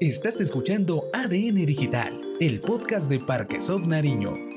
Estás escuchando ADN Digital, el podcast de Parquesoft Nariño.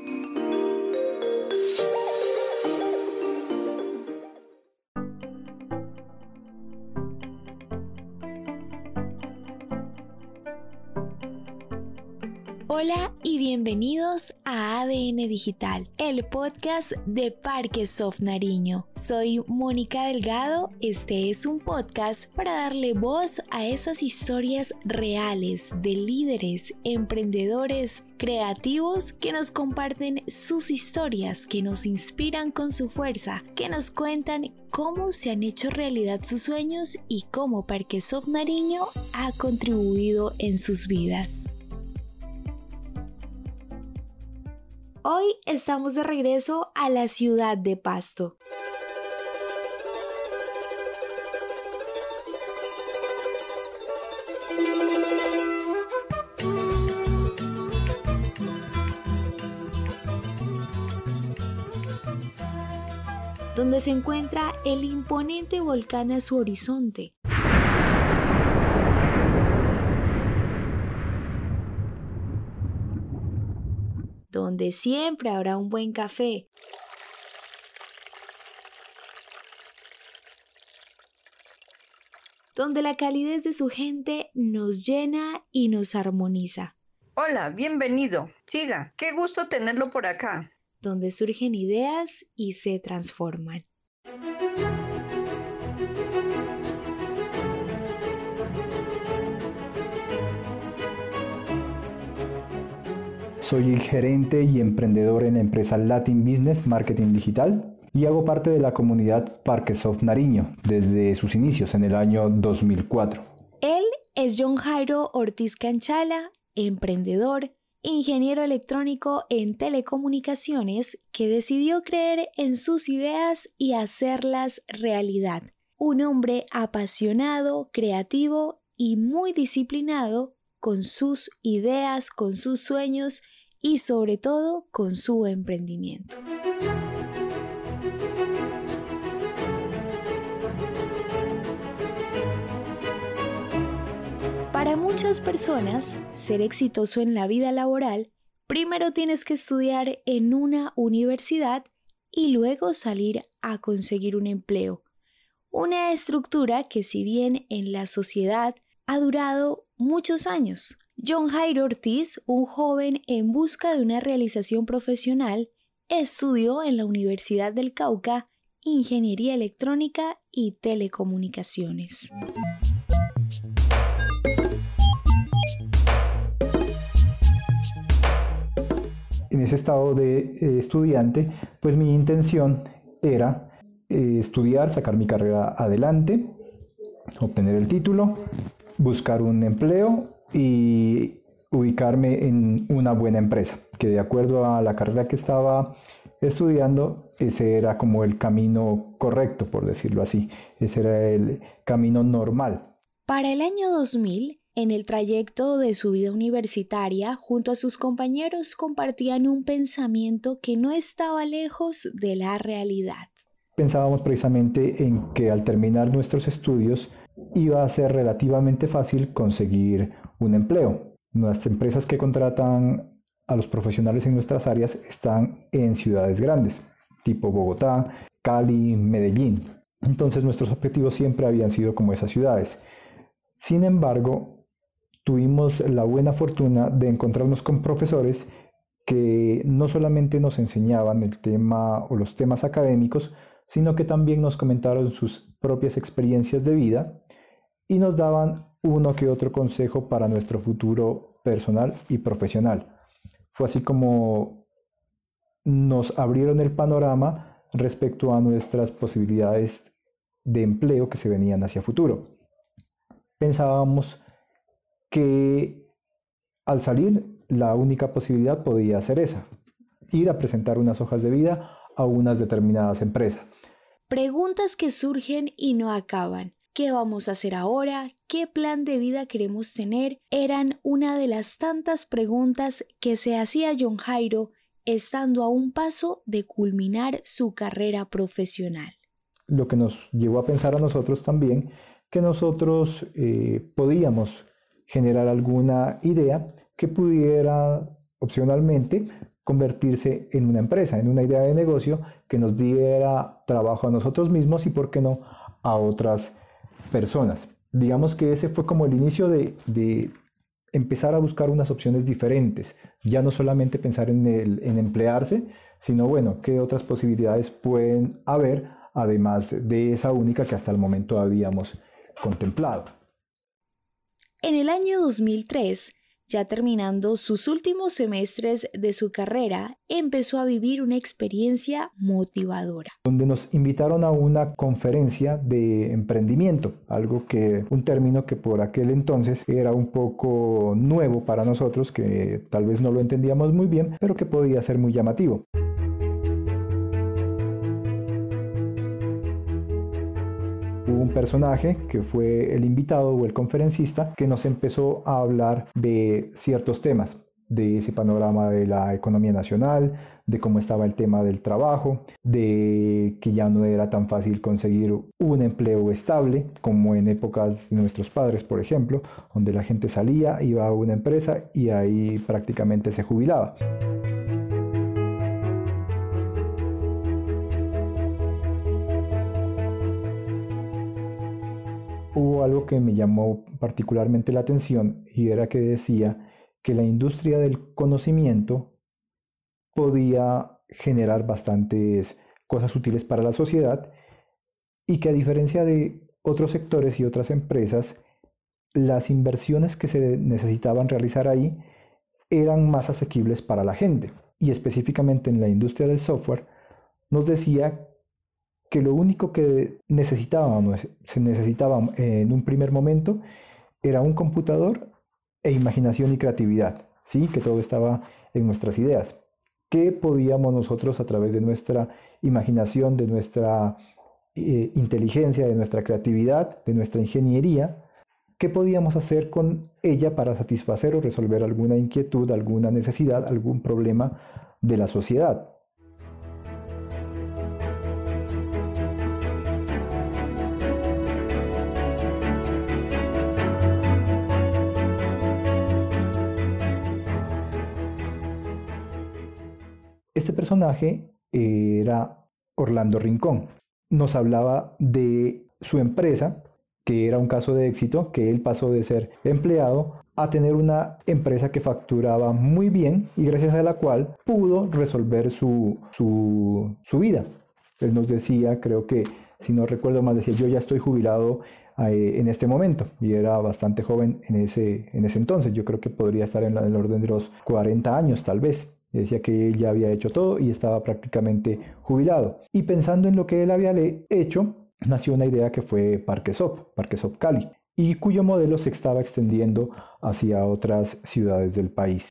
Bienvenidos a ADN Digital, el podcast de Parque Soft Nariño. Soy Mónica Delgado, este es un podcast para darle voz a esas historias reales de líderes, emprendedores, creativos que nos comparten sus historias, que nos inspiran con su fuerza, que nos cuentan cómo se han hecho realidad sus sueños y cómo Parque Soft Nariño ha contribuido en sus vidas. Hoy estamos de regreso a la ciudad de Pasto. donde se encuentra el imponente volcán a su horizonte, donde siempre habrá un buen café. donde la calidez de su gente nos llena y nos armoniza. Hola, bienvenido. Siga. Qué gusto tenerlo por acá. Donde surgen ideas y se transforman. Soy gerente y emprendedor en la empresa Latin Business Marketing Digital y hago parte de la comunidad Parquesoft Nariño desde sus inicios en el año 2004. Él es John Jairo Ortiz Canchala, emprendedor, ingeniero electrónico en telecomunicaciones que decidió creer en sus ideas y hacerlas realidad. Un hombre apasionado, creativo y muy disciplinado con sus ideas, con sus sueños y sobre todo con su emprendimiento. Para muchas personas, ser exitoso en la vida laboral, primero tienes que estudiar en una universidad y luego salir a conseguir un empleo. Una estructura que si bien en la sociedad ha durado muchos años, John Jairo Ortiz, un joven en busca de una realización profesional, estudió en la Universidad del Cauca Ingeniería Electrónica y Telecomunicaciones. En ese estado de eh, estudiante, pues mi intención era eh, estudiar, sacar mi carrera adelante, obtener el título, buscar un empleo y ubicarme en una buena empresa, que de acuerdo a la carrera que estaba estudiando, ese era como el camino correcto, por decirlo así, ese era el camino normal. Para el año 2000, en el trayecto de su vida universitaria, junto a sus compañeros compartían un pensamiento que no estaba lejos de la realidad. Pensábamos precisamente en que al terminar nuestros estudios iba a ser relativamente fácil conseguir un empleo. Las empresas que contratan a los profesionales en nuestras áreas están en ciudades grandes, tipo Bogotá, Cali, Medellín. Entonces nuestros objetivos siempre habían sido como esas ciudades. Sin embargo, tuvimos la buena fortuna de encontrarnos con profesores que no solamente nos enseñaban el tema o los temas académicos, sino que también nos comentaron sus propias experiencias de vida y nos daban uno que otro consejo para nuestro futuro personal y profesional. Fue así como nos abrieron el panorama respecto a nuestras posibilidades de empleo que se venían hacia futuro. Pensábamos que al salir la única posibilidad podía ser esa, ir a presentar unas hojas de vida a unas determinadas empresas. Preguntas que surgen y no acaban qué vamos a hacer ahora, qué plan de vida queremos tener, eran una de las tantas preguntas que se hacía John Jairo estando a un paso de culminar su carrera profesional. Lo que nos llevó a pensar a nosotros también que nosotros eh, podíamos generar alguna idea que pudiera opcionalmente convertirse en una empresa, en una idea de negocio que nos diera trabajo a nosotros mismos y, por qué no, a otras personas. Digamos que ese fue como el inicio de, de empezar a buscar unas opciones diferentes, ya no solamente pensar en, el, en emplearse, sino bueno, qué otras posibilidades pueden haber además de esa única que hasta el momento habíamos contemplado. En el año 2003, ya terminando sus últimos semestres de su carrera, empezó a vivir una experiencia motivadora. Donde nos invitaron a una conferencia de emprendimiento, algo que, un término que por aquel entonces era un poco nuevo para nosotros, que tal vez no lo entendíamos muy bien, pero que podía ser muy llamativo. Un personaje que fue el invitado o el conferencista que nos empezó a hablar de ciertos temas, de ese panorama de la economía nacional, de cómo estaba el tema del trabajo, de que ya no era tan fácil conseguir un empleo estable como en épocas de nuestros padres, por ejemplo, donde la gente salía, iba a una empresa y ahí prácticamente se jubilaba. Algo que me llamó particularmente la atención y era que decía que la industria del conocimiento podía generar bastantes cosas útiles para la sociedad y que a diferencia de otros sectores y otras empresas, las inversiones que se necesitaban realizar ahí eran más asequibles para la gente. Y específicamente en la industria del software, nos decía que lo único que necesitábamos, se necesitaba en un primer momento era un computador e imaginación y creatividad, ¿sí? que todo estaba en nuestras ideas. ¿Qué podíamos nosotros a través de nuestra imaginación, de nuestra eh, inteligencia, de nuestra creatividad, de nuestra ingeniería, qué podíamos hacer con ella para satisfacer o resolver alguna inquietud, alguna necesidad, algún problema de la sociedad? Este personaje era Orlando Rincón. Nos hablaba de su empresa, que era un caso de éxito, que él pasó de ser empleado a tener una empresa que facturaba muy bien y gracias a la cual pudo resolver su, su, vida. Él nos decía, creo que, si no recuerdo mal, decía, yo ya estoy jubilado eh, en este momento y era bastante joven en ese, en ese entonces. Yo creo que podría estar en el orden de los 40 años tal vez decía que él ya había hecho todo y estaba prácticamente jubilado. Y pensando en lo que él había hecho, nació una idea que fue Parquesop, Parquesop Cali, y cuyo modelo se estaba extendiendo hacia otras ciudades del país.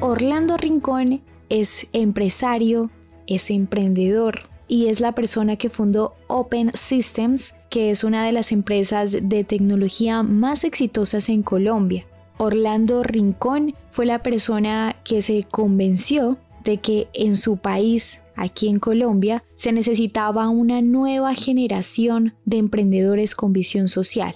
Orlando Rincón es empresario, es emprendedor, y es la persona que fundó Open Systems, que es una de las empresas de tecnología más exitosas en Colombia. Orlando Rincón fue la persona que se convenció de que en su país, aquí en Colombia, se necesitaba una nueva generación de emprendedores con visión social.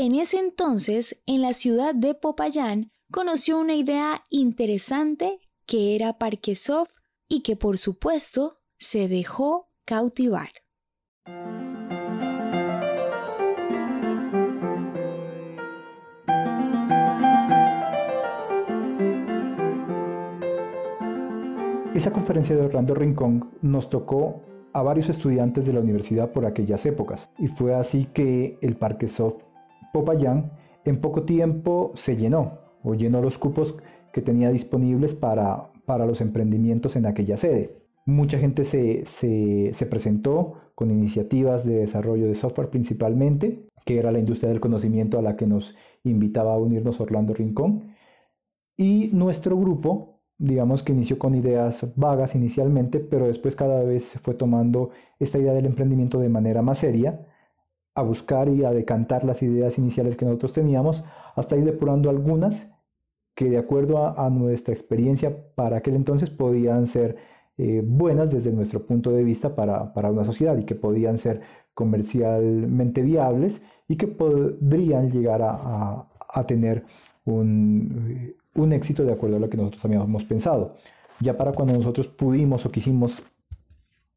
En ese entonces, en la ciudad de Popayán, conoció una idea interesante que era Parquesoft y que por supuesto se dejó cautivar. Esa conferencia de Orlando Rincón nos tocó a varios estudiantes de la universidad por aquellas épocas y fue así que el Parquesoft Popayán en poco tiempo se llenó o llenó los cupos que tenía disponibles para, para los emprendimientos en aquella sede. Mucha gente se, se, presentó con iniciativas de desarrollo de software principalmente, que era la industria del conocimiento a la que nos invitaba a unirnos Orlando Rincón. Y nuestro grupo digamos que inició con ideas vagas inicialmente, pero después cada vez se fue tomando esta idea del emprendimiento de manera más seria, a buscar y a decantar las ideas iniciales que nosotros teníamos, hasta ir depurando algunas que de acuerdo a, nuestra experiencia para aquel entonces podían ser eh, buenas desde nuestro punto de vista para, para una sociedad y que podían ser comercialmente viables y que podrían llegar a, a tener un, un éxito de acuerdo a lo que nosotros habíamos pensado. Ya para cuando nosotros pudimos o quisimos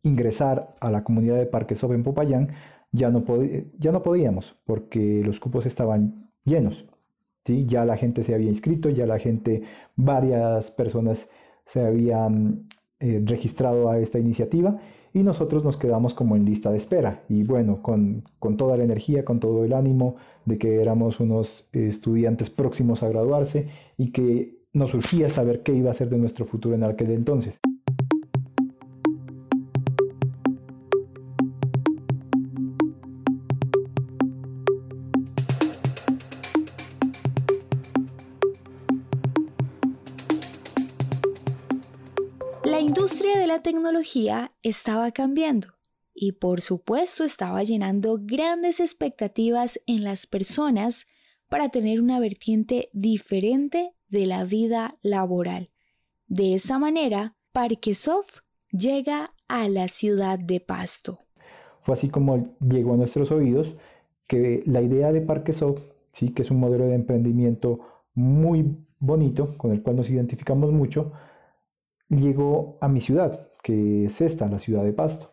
ingresar a la comunidad de Parques en Popayán, ya no, ya no podíamos porque los cupos estaban llenos. ¿sí? Ya la gente se había inscrito, ya la gente, varias personas se habían eh, registrado a esta iniciativa y nosotros nos quedamos como en lista de espera. Y bueno, con, con toda la energía, con todo el ánimo de que éramos unos estudiantes próximos a graduarse y que nos surgía saber qué iba a ser de nuestro futuro en aquel entonces. Tecnología estaba cambiando y por supuesto estaba llenando grandes expectativas en las personas para tener una vertiente diferente de la vida laboral. De esa manera, Parquesoft llega a la ciudad de Pasto. Fue así como llegó a nuestros oídos que la idea de Parquesoft, sí, que es un modelo de emprendimiento muy bonito, con el cual nos identificamos mucho, llegó a mi ciudad, que es esta, la ciudad de Pasto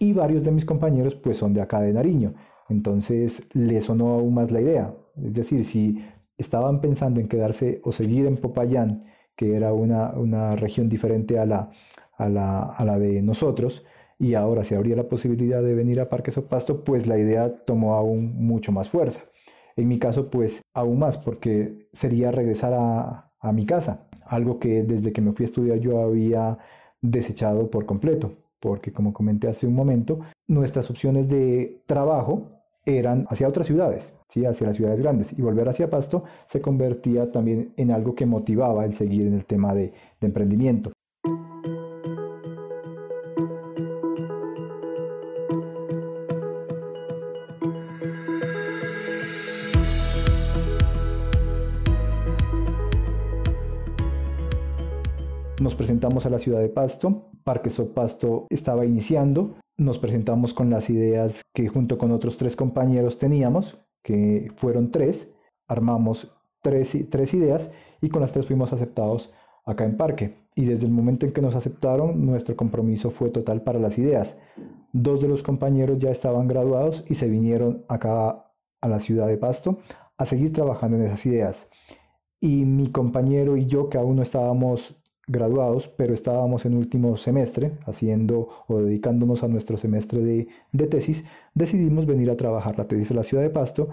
y varios de mis compañeros pues son de acá de Nariño. Entonces les sonó aún más la idea. Es decir, si estaban pensando en quedarse o seguir en Popayán, que era una, una región diferente a la, a, la, a la, de nosotros, y ahora se abría la posibilidad de venir a Parques o Pasto, pues la idea tomó aún mucho más fuerza. En mi caso, pues aún más, porque sería regresar a, a mi casa, algo que desde que me fui a estudiar yo había desechado por completo porque como comenté hace un momento, nuestras opciones de trabajo eran hacia otras ciudades, ¿sí? hacia las ciudades grandes, y volver hacia Pasto se convertía también en algo que motivaba el seguir en el tema de, de emprendimiento. Nos presentamos a la ciudad de Pasto, Parque Pasto estaba iniciando, nos presentamos con las ideas que junto con otros tres compañeros teníamos, que fueron tres, armamos tres, tres ideas y con las tres fuimos aceptados acá en Parque. Y desde el momento en que nos aceptaron, nuestro compromiso fue total para las ideas. Dos de los compañeros ya estaban graduados y se vinieron acá a la ciudad de Pasto a seguir trabajando en esas ideas. Y mi compañero y yo, que aún no estábamos graduados, pero estábamos en último semestre, haciendo o dedicándonos a nuestro semestre de, tesis, decidimos venir a trabajar la tesis en la ciudad de Pasto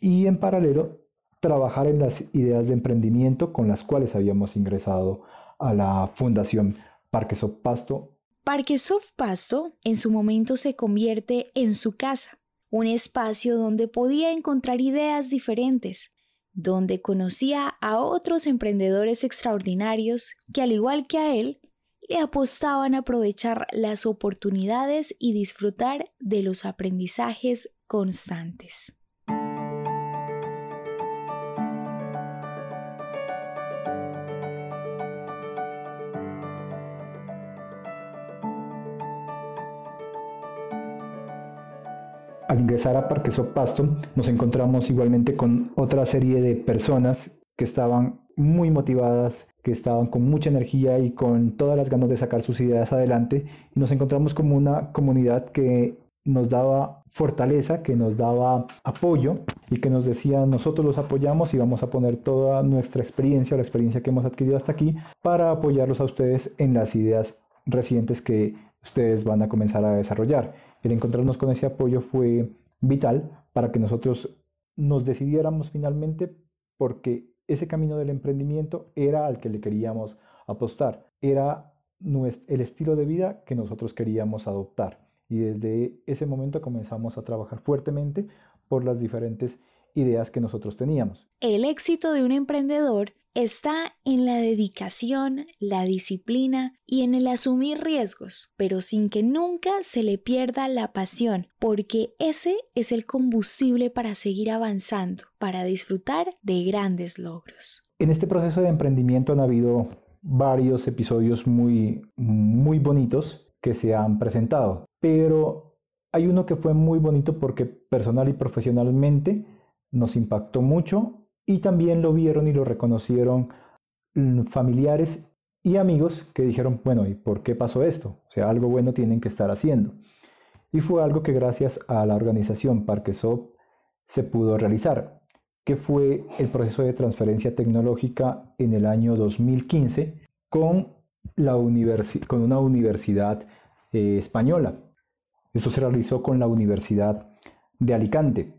y en paralelo trabajar en las ideas de emprendimiento con las cuales habíamos ingresado a la Fundación Parquesoft Pasto. Parquesoft Pasto en su momento se convierte en su casa, un espacio donde podía encontrar ideas diferentes, donde conocía a otros emprendedores extraordinarios que al igual que a él, le apostaban a aprovechar las oportunidades y disfrutar de los aprendizajes constantes. Ingresar a Parque Pasto, nos encontramos igualmente con otra serie de personas que estaban muy motivadas, que estaban con mucha energía y con todas las ganas de sacar sus ideas adelante. Y nos encontramos como una comunidad que nos daba fortaleza, que nos daba apoyo y que nos decía nosotros los apoyamos y vamos a poner toda nuestra experiencia, la experiencia que hemos adquirido hasta aquí, para apoyarlos a ustedes en las ideas recientes que ustedes van a comenzar a desarrollar el encontrarnos con ese apoyo fue vital para que nosotros nos decidiéramos finalmente porque ese camino del emprendimiento era al que le queríamos apostar, era el estilo de vida que nosotros queríamos adoptar. Y desde ese momento comenzamos a trabajar fuertemente por las diferentes ideas que nosotros teníamos. El éxito de un emprendedor está en la dedicación, la disciplina y en el asumir riesgos, pero sin que nunca se le pierda la pasión, porque ese es el combustible para seguir avanzando, para disfrutar de grandes logros. En este proceso de emprendimiento han habido varios episodios muy, muy bonitos que se han presentado, pero hay uno que fue muy bonito porque personal y profesionalmente nos impactó mucho y también lo vieron y lo reconocieron mm, familiares y amigos que dijeron, bueno, ¿y por qué pasó esto? O sea, algo bueno tienen que estar haciendo. Y fue algo que gracias a la organización Parquesop se pudo realizar, que fue el proceso de transferencia tecnológica en el año 2015 con, la con una universidad eh, española. Eso se realizó con la Universidad de Alicante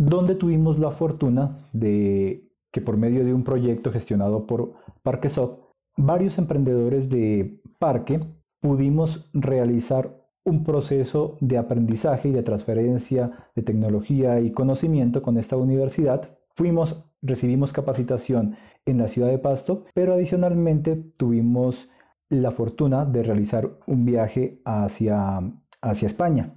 donde tuvimos la fortuna de que por medio de un proyecto gestionado por Parquesop, varios emprendedores de parque pudimos realizar un proceso de aprendizaje y de transferencia de tecnología y conocimiento con esta universidad. Fuimos, recibimos capacitación en la ciudad de Pasto, pero adicionalmente tuvimos la fortuna de realizar un viaje hacia, hacia España.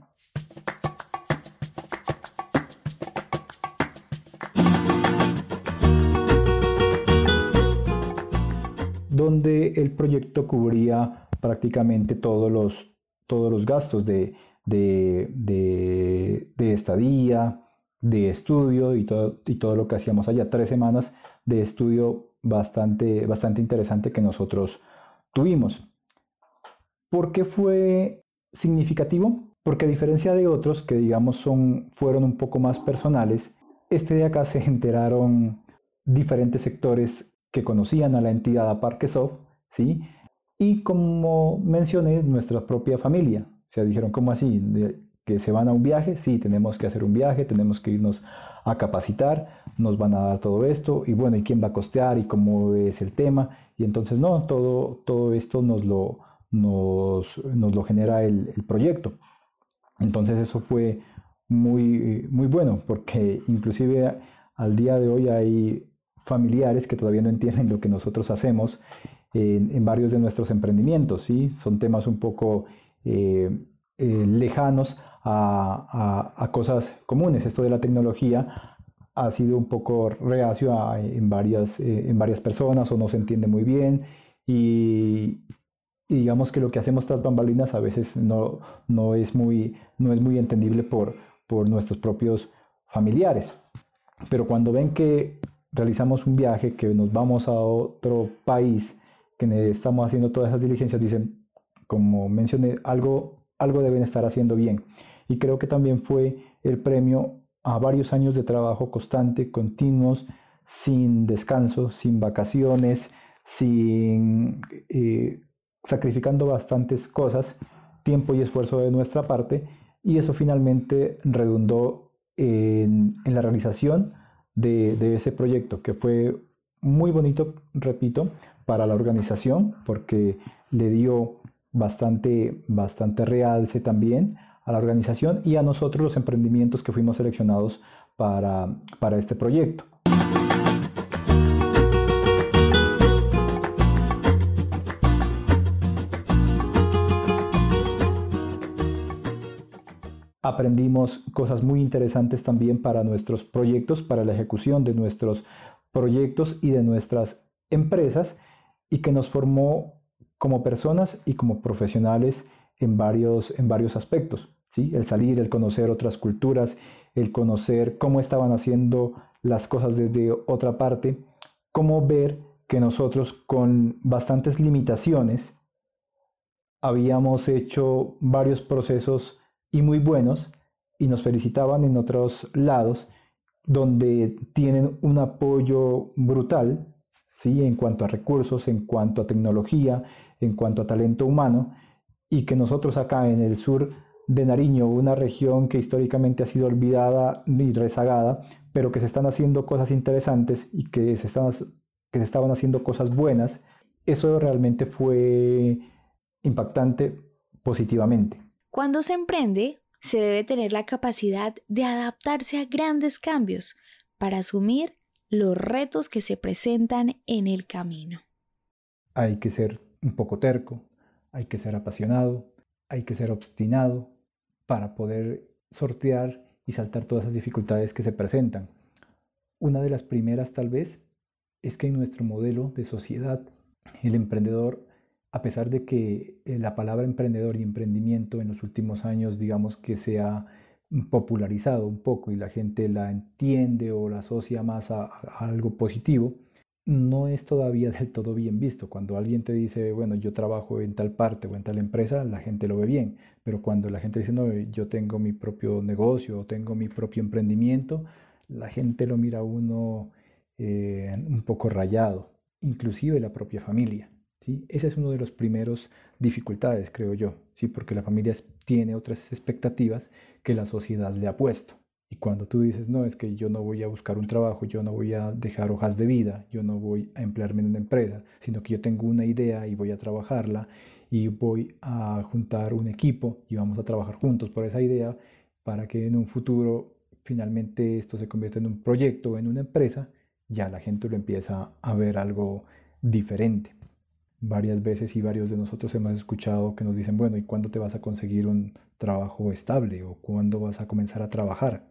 El proyecto cubría prácticamente todos los, todos los gastos de, de, estadía, de estudio y todo, y todo lo que hacíamos allá. Tres semanas de estudio bastante, bastante interesante que nosotros tuvimos. ¿Por qué fue significativo? Porque a diferencia de otros que digamos son, fueron un poco más personales, este de acá se enteraron diferentes sectores que conocían a la entidad a Parquesoft, ¿sí? Y como mencioné, nuestra propia familia. O sea, dijeron, ¿cómo así? ¿Que se van a un viaje? Sí, tenemos que hacer un viaje, tenemos que irnos a capacitar, nos van a dar todo esto, y bueno, ¿y quién va a costear? ¿Y cómo es el tema? Y entonces, no, todo, todo esto nos lo, nos, nos lo genera el, el, proyecto. Entonces eso fue muy, muy bueno, porque inclusive al día de hoy hay familiares que todavía no entienden lo que nosotros hacemos en, varios de nuestros emprendimientos. ¿sí? Son temas un poco eh, eh, lejanos a, cosas comunes. Esto de la tecnología ha sido un poco reacio en, varias, eh, en varias personas o no se entiende muy bien y, digamos que lo que hacemos tras bambalinas a veces no, no, es, muy, no es muy entendible por, por nuestros propios familiares. Pero cuando ven que realizamos un viaje, que nos vamos a otro país, que estamos haciendo todas esas diligencias, dicen, como mencioné, algo, algo deben estar haciendo bien. Y creo que también fue el premio a varios años de trabajo constante, continuos, sin descanso, sin vacaciones, sin eh, sacrificando bastantes cosas, tiempo y esfuerzo de nuestra parte, y eso finalmente redundó en, en la realización de, ese proyecto, que fue muy bonito, repito, para la organización, porque le dio bastante, bastante realce también a la organización y a nosotros los emprendimientos que fuimos seleccionados para, para este proyecto. aprendimos cosas muy interesantes también para nuestros proyectos, para la ejecución de nuestros proyectos y de nuestras empresas y que nos formó como personas y como profesionales en varios, en varios aspectos. ¿sí? El salir, el conocer otras culturas, el conocer cómo estaban haciendo las cosas desde otra parte, cómo ver que nosotros con bastantes limitaciones habíamos hecho varios procesos y muy buenos y nos felicitaban en otros lados donde tienen un apoyo brutal ¿sí? en cuanto a recursos, en cuanto a tecnología, en cuanto a talento humano y que nosotros acá en el sur de Nariño, una región que históricamente ha sido olvidada y rezagada, pero que se están haciendo cosas interesantes y que se, están, que se estaban haciendo cosas buenas, eso realmente fue impactante positivamente. Cuando se emprende, se debe tener la capacidad de adaptarse a grandes cambios para asumir los retos que se presentan en el camino. Hay que ser un poco terco, hay que ser apasionado, hay que ser obstinado para poder sortear y saltar todas esas dificultades que se presentan. Una de las primeras tal vez es que en nuestro modelo de sociedad el emprendedor, a pesar de que eh, la palabra emprendedor y emprendimiento en los últimos años digamos que se ha popularizado un poco y la gente la entiende o la asocia más a, algo positivo, no es todavía del todo bien visto. Cuando alguien te dice, bueno, yo trabajo en tal parte o en tal empresa, la gente lo ve bien. Pero cuando la gente dice, no, yo tengo mi propio negocio o tengo mi propio emprendimiento, la gente lo mira uno eh, un poco rayado, inclusive la propia familia. ¿Sí? Ese es uno de los primeros dificultades, creo yo, ¿sí? porque la familia tiene otras expectativas que la sociedad le ha puesto. Y cuando tú dices, no, es que yo no voy a buscar un trabajo, yo no voy a dejar hojas de vida, yo no voy a emplearme en una empresa, sino que yo tengo una idea y voy a trabajarla y voy a juntar un equipo y vamos a trabajar juntos por esa idea para que en un futuro finalmente esto se convierta en un proyecto, en una empresa, ya la gente lo empieza a ver algo diferente. Varias veces y varios de nosotros hemos escuchado que nos dicen, bueno, ¿y cuándo te vas a conseguir un trabajo estable? ¿O cuándo vas a comenzar a trabajar?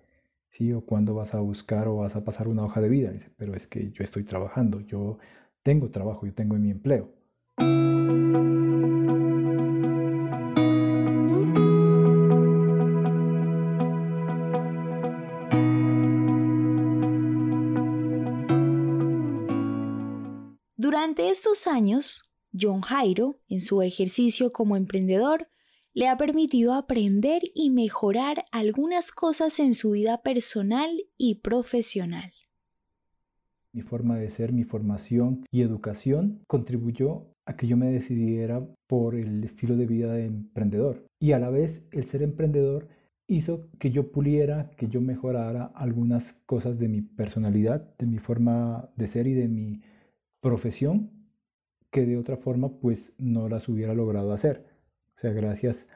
¿Sí? ¿O cuándo vas a buscar o vas a pasar una hoja de vida? Dice, pero es que yo estoy trabajando, yo tengo trabajo, yo tengo mi empleo. Durante estos años, John Jairo, en su ejercicio como emprendedor, le ha permitido aprender y mejorar algunas cosas en su vida personal y profesional. Mi forma de ser, mi formación y educación contribuyó a que yo me decidiera por el estilo de vida de emprendedor. Y a la vez el ser emprendedor hizo que yo puliera, que yo mejorara algunas cosas de mi personalidad, de mi forma de ser y de mi profesión que de otra forma pues no las hubiera logrado hacer. O sea, gracias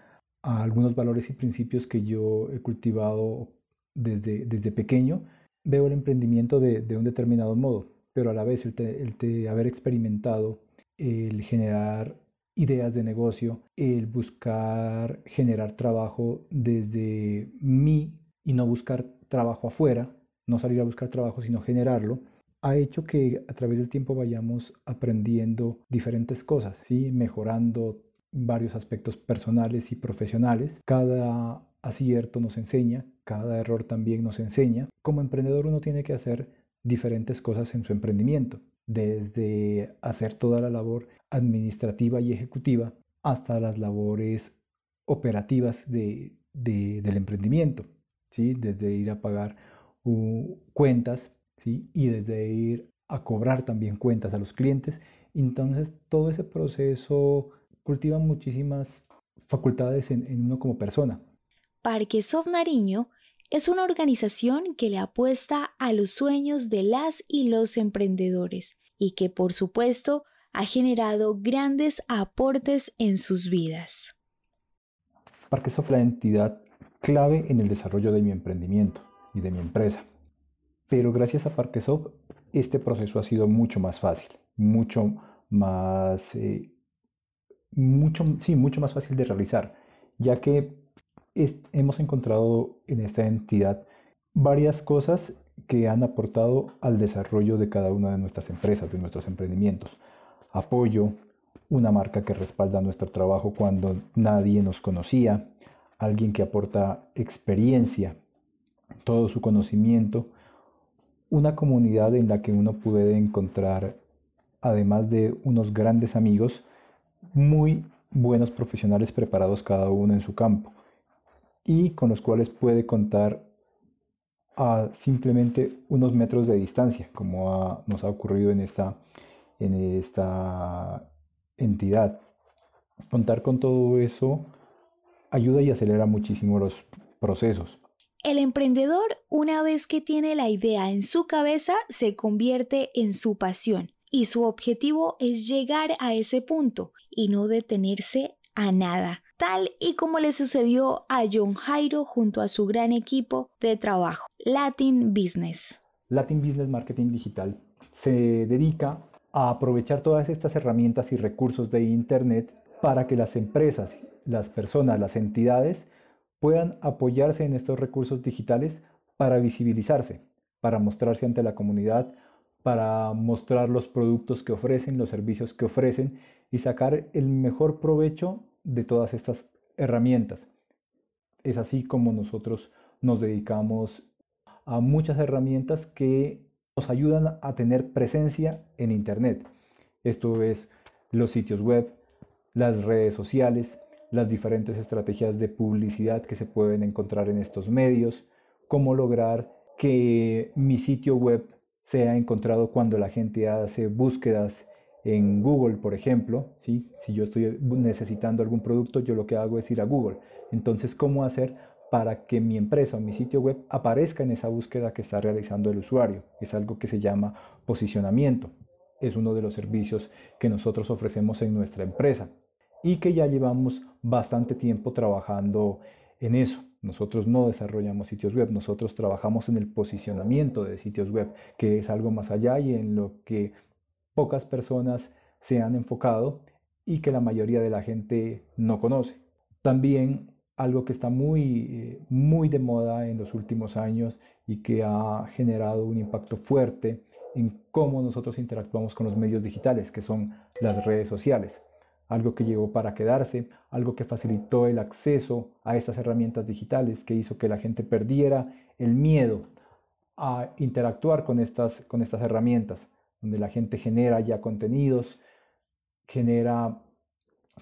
a algunos valores y principios que yo he cultivado desde, desde pequeño, veo el emprendimiento de, un determinado modo, pero a la vez el, de haber experimentado, el generar ideas de negocio, el buscar generar trabajo desde mí y no buscar trabajo afuera, no salir a buscar trabajo, sino generarlo, ha hecho que a través del tiempo vayamos aprendiendo diferentes cosas, ¿sí? mejorando varios aspectos personales y profesionales. Cada acierto nos enseña, cada error también nos enseña. Como emprendedor uno tiene que hacer diferentes cosas en su emprendimiento, desde hacer toda la labor administrativa y ejecutiva hasta las labores operativas del emprendimiento, ¿sí? desde ir a pagar cuentas y desde ir a cobrar también cuentas a los clientes. Entonces todo ese proceso cultiva muchísimas facultades en, uno como persona. Parque Soft Nariño es una organización que le apuesta a los sueños de las y los emprendedores y que por supuesto ha generado grandes aportes en sus vidas. Parquesoft es la entidad clave en el desarrollo de mi emprendimiento y de mi empresa. Pero gracias a Parquesoft este proceso ha sido mucho más fácil, mucho más, eh, mucho, sí, mucho más fácil de realizar, ya que hemos encontrado en esta entidad varias cosas que han aportado al desarrollo de cada una de nuestras empresas, de nuestros emprendimientos. Apoyo, una marca que respalda nuestro trabajo cuando nadie nos conocía, alguien que aporta experiencia, todo su conocimiento una comunidad en la que uno puede encontrar, además de unos grandes amigos, muy buenos profesionales preparados cada uno en su campo y con los cuales puede contar a simplemente unos metros de distancia, como nos ha ocurrido en esta, en esta entidad. Contar con todo eso ayuda y acelera muchísimo los procesos. El emprendedor, una vez que tiene la idea en su cabeza, se convierte en su pasión y su objetivo es llegar a ese punto y no detenerse a nada, tal y como le sucedió a John Jairo junto a su gran equipo de trabajo, Latin Business. Latin Business Marketing Digital se dedica a aprovechar todas estas herramientas y recursos de Internet para que las empresas, las personas, las entidades puedan apoyarse en estos recursos digitales para visibilizarse, para mostrarse ante la comunidad, para mostrar los productos que ofrecen, los servicios que ofrecen y sacar el mejor provecho de todas estas herramientas. Es así como nosotros nos dedicamos a muchas herramientas que nos ayudan a tener presencia en Internet. Esto es los sitios web, las redes sociales, las diferentes estrategias de publicidad que se pueden encontrar en estos medios, cómo lograr que mi sitio web sea encontrado cuando la gente hace búsquedas en Google, por ejemplo, ¿sí? si yo estoy necesitando algún producto, yo lo que hago es ir a Google. Entonces, ¿cómo hacer para que mi empresa o mi sitio web aparezca en esa búsqueda que está realizando el usuario? Es algo que se llama posicionamiento. Es uno de los servicios que nosotros ofrecemos en nuestra empresa y que ya llevamos bastante tiempo trabajando en eso. Nosotros no desarrollamos sitios web, nosotros trabajamos en el posicionamiento de sitios web, que es algo más allá y en lo que pocas personas se han enfocado y que la mayoría de la gente no conoce. También algo que está muy, muy de moda en los últimos años y que ha generado un impacto fuerte en cómo nosotros interactuamos con los medios digitales, que son las redes sociales algo que llegó para quedarse, algo que facilitó el acceso a estas herramientas digitales, que hizo que la gente perdiera el miedo a interactuar con estas, con estas herramientas, donde la gente genera ya contenidos, genera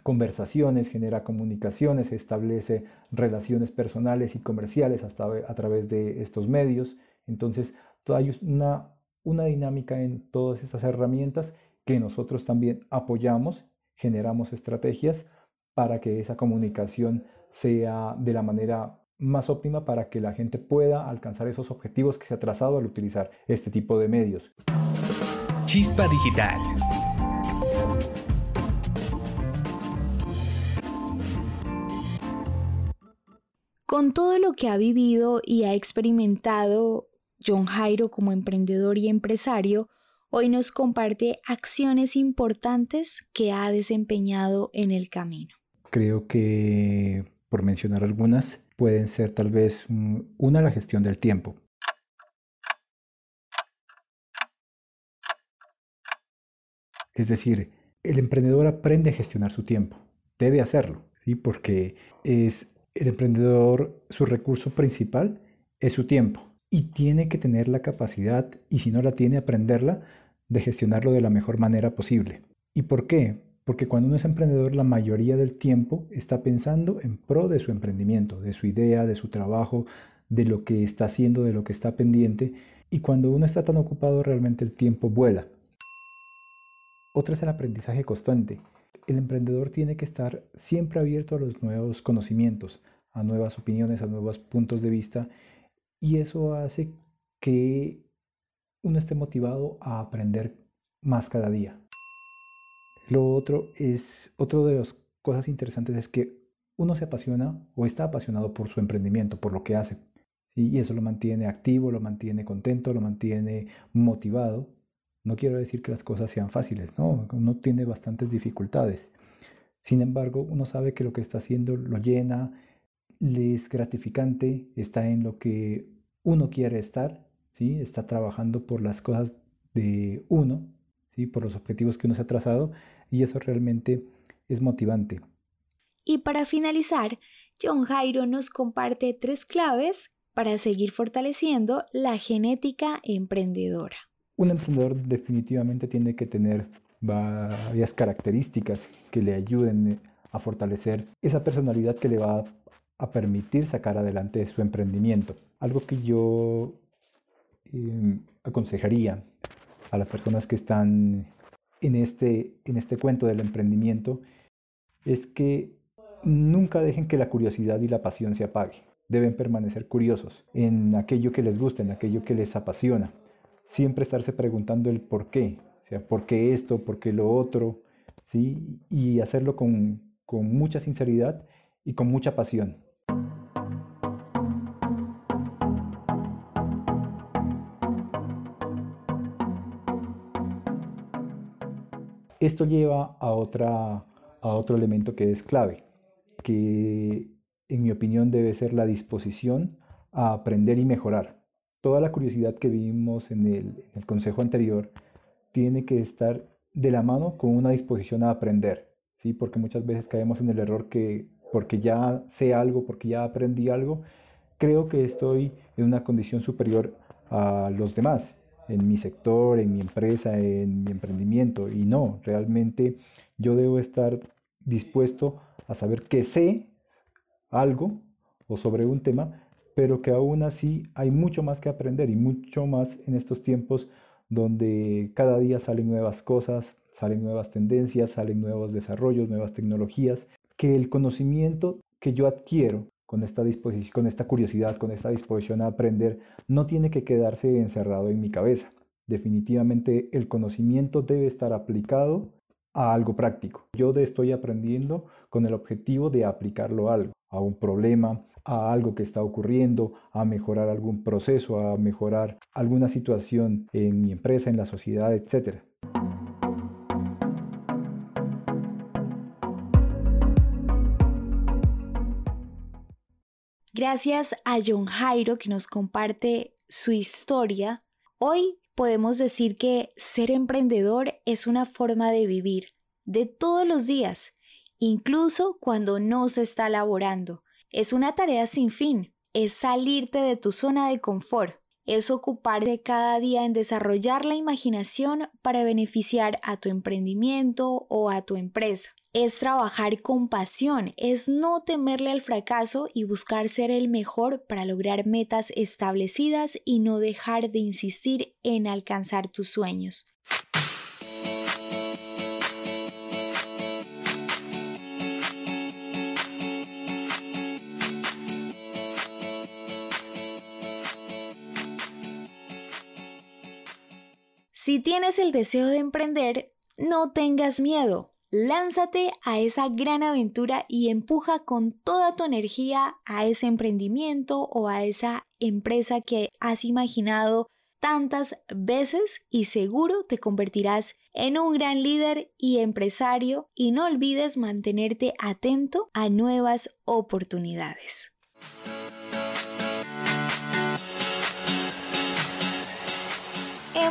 conversaciones, genera comunicaciones, establece relaciones personales y comerciales hasta a través de estos medios. Entonces, hay una, una dinámica en todas estas herramientas que nosotros también apoyamos generamos estrategias para que esa comunicación sea de la manera más óptima para que la gente pueda alcanzar esos objetivos que se ha trazado al utilizar este tipo de medios. Chispa Digital. Con todo lo que ha vivido y ha experimentado John Jairo como emprendedor y empresario, Hoy nos comparte acciones importantes que ha desempeñado en el camino. Creo que, por mencionar algunas, pueden ser tal vez una la gestión del tiempo. Es decir, el emprendedor aprende a gestionar su tiempo. Debe hacerlo, ¿sí? Porque es el emprendedor, su recurso principal es su tiempo. Y tiene que tener la capacidad, y si no la tiene, aprenderla de gestionarlo de la mejor manera posible. ¿Y por qué? Porque cuando uno es emprendedor la mayoría del tiempo está pensando en pro de su emprendimiento, de su idea, de su trabajo, de lo que está haciendo, de lo que está pendiente. Y cuando uno está tan ocupado realmente el tiempo vuela. Otra es el aprendizaje constante. El emprendedor tiene que estar siempre abierto a los nuevos conocimientos, a nuevas opiniones, a nuevos puntos de vista. Y eso hace que uno esté motivado a aprender más cada día. Lo otro es, otro de las cosas interesantes es que uno se apasiona o está apasionado por su emprendimiento, por lo que hace. Y eso lo mantiene activo, lo mantiene contento, lo mantiene motivado. No quiero decir que las cosas sean fáciles, no, uno tiene bastantes dificultades. Sin embargo, uno sabe que lo que está haciendo lo llena, le es gratificante, está en lo que uno quiere estar ¿sí? Está trabajando por las cosas de uno, ¿sí? Por los objetivos que uno se ha trazado y eso realmente es motivante. Y para finalizar, John Jairo nos comparte tres claves para seguir fortaleciendo la genética emprendedora. Un emprendedor definitivamente tiene que tener varias características que le ayuden a fortalecer esa personalidad que le va a permitir sacar adelante su emprendimiento. Algo que yo Em, aconsejaría a las personas que están en este, en este cuento del emprendimiento es que nunca dejen que la curiosidad y la pasión se apague. Deben permanecer curiosos en aquello que les gusta, en aquello que les apasiona. Siempre estarse preguntando el por qué, o sea, por qué esto, por qué lo otro, ¿sí? Y hacerlo con, con mucha sinceridad y con mucha pasión. Esto lleva a, otra, a otro elemento que es clave, que en mi opinión debe ser la disposición a aprender y mejorar. Toda la curiosidad que vimos en el, en el consejo anterior tiene que estar de la mano con una disposición a aprender, ¿sí? Porque muchas veces caemos en el error que porque ya sé algo, porque ya aprendí algo, creo que estoy en una condición superior a los demás, en mi sector, en mi empresa, en mi emprendimiento. Y no, realmente yo debo estar dispuesto a saber que sé algo o sobre un tema, pero que aún así hay mucho más que aprender y mucho más en estos tiempos donde cada día salen nuevas cosas, salen nuevas tendencias, salen nuevos desarrollos, nuevas tecnologías, que el conocimiento que yo adquiero con esta disposición, con esta curiosidad, con esta disposición a aprender, no tiene que quedarse encerrado en mi cabeza. Definitivamente el conocimiento debe estar aplicado a algo práctico. Yo estoy aprendiendo con el objetivo de aplicarlo a algo, a un problema, a algo que está ocurriendo, a mejorar algún proceso, a mejorar alguna situación en mi empresa, en la sociedad, etc. Gracias a John Jairo que nos comparte su historia, hoy podemos decir que ser emprendedor es una forma de vivir de todos los días, incluso cuando no se está laborando. Es una tarea sin fin, es salirte de tu zona de confort, es ocuparte cada día en desarrollar la imaginación para beneficiar a tu emprendimiento o a tu empresa. Es trabajar con pasión, es no temerle al fracaso y buscar ser el mejor para lograr metas establecidas y no dejar de insistir en alcanzar tus sueños. Si tienes el deseo de emprender, no tengas miedo. Lánzate a esa gran aventura y empuja con toda tu energía a ese emprendimiento o a esa empresa que has imaginado tantas veces y seguro te convertirás en un gran líder y empresario y no olvides mantenerte atento a nuevas oportunidades.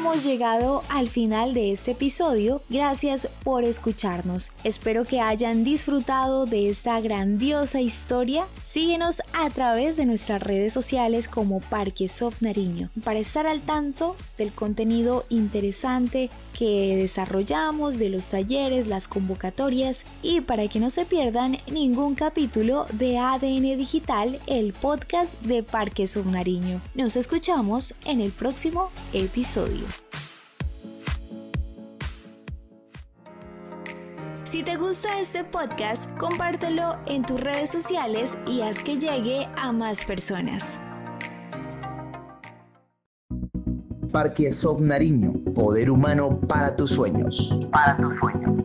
Hemos llegado al final de este episodio. Gracias por escucharnos. Espero que hayan disfrutado de esta grandiosa historia. Síguenos a través de nuestras redes sociales como Parque Soft Nariño para estar al tanto del contenido interesante que desarrollamos, de los talleres, las convocatorias y para que no se pierdan ningún capítulo de ADN Digital, el podcast de Parque Submarino. Nos escuchamos en el próximo episodio. Si te gusta este podcast, compártelo en tus redes sociales y haz que llegue a más personas. Parque Soft Nariño, poder humano para tus sueños. Para tus sueños.